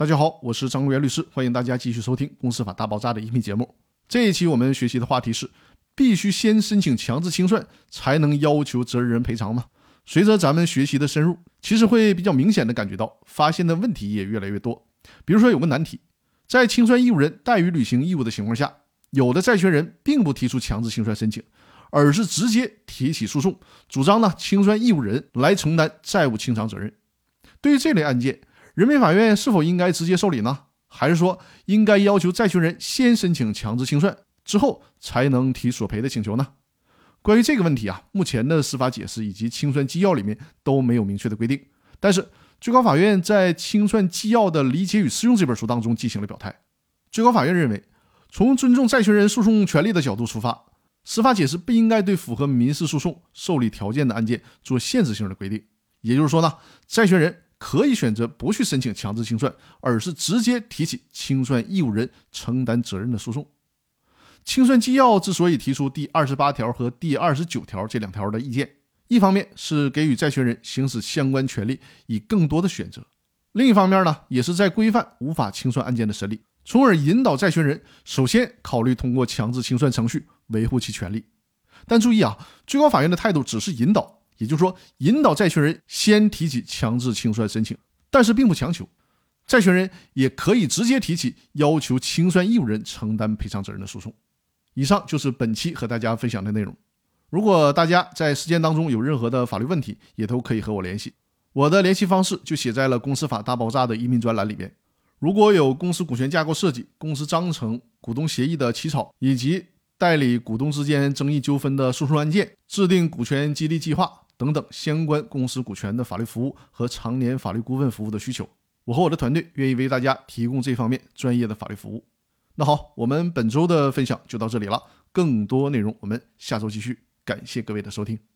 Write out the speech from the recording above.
大家好，我是张国元律师，欢迎大家继续收听《公司法大爆炸》的音频节目。这一期我们学习的话题是：必须先申请强制清算才能要求责任人赔偿吗？随着咱们学习的深入，其实会比较明显的感觉到，发现的问题也越来越多。比如说有个难题，在清算义务人怠于履行义务的情况下，有的债权人并不提出强制清算申请，而是直接提起诉讼，主张呢清算义务人来承担债务清偿责任。对于这类案件，人民法院是否应该直接受理呢？还是说应该要求债权人先申请强制清算，之后才能提索赔的请求呢？关于这个问题啊，目前的司法解释以及清算纪要里面都没有明确的规定。但是最高法院在清算纪要的理解与适用这本书当中进行了表态。最高法院认为，从尊重债权人诉讼权利的角度出发，司法解释不应该对符合民事诉讼受理条件的案件做限制性的规定。也就是说呢，债权人可以选择不去申请强制清算，而是直接提起清算义务人承担责任的诉讼。清算纪要之所以提出第二十八条和第二十九条这两条的意见，一方面是给予债权人行使相关权利以更多的选择，另一方面呢，也是在规范无法清算案件的审理，从而引导债权人首先考虑通过强制清算程序维护其权利。但注意啊，最高法院的态度只是引导，也就是说，引导债权人先提起强制清算申请，但是并不强求。债权人也可以直接提起要求清算义务人承担赔偿责任的诉讼。以上就是本期和大家分享的内容。如果大家在实践当中有任何的法律问题，也都可以和我联系。我的联系方式就写在了《公司法大爆炸》的移民专栏里边。如果有公司股权架构设计、公司章程、股东协议的起草，以及代理股东之间争议纠纷的诉讼案件、制定股权激励计划等等相关公司股权的法律服务和常年法律顾问服务的需求，我和我的团队愿意为大家提供这方面专业的法律服务。那好，我们本周的分享就到这里了。更多内容我们下周继续。感谢各位的收听。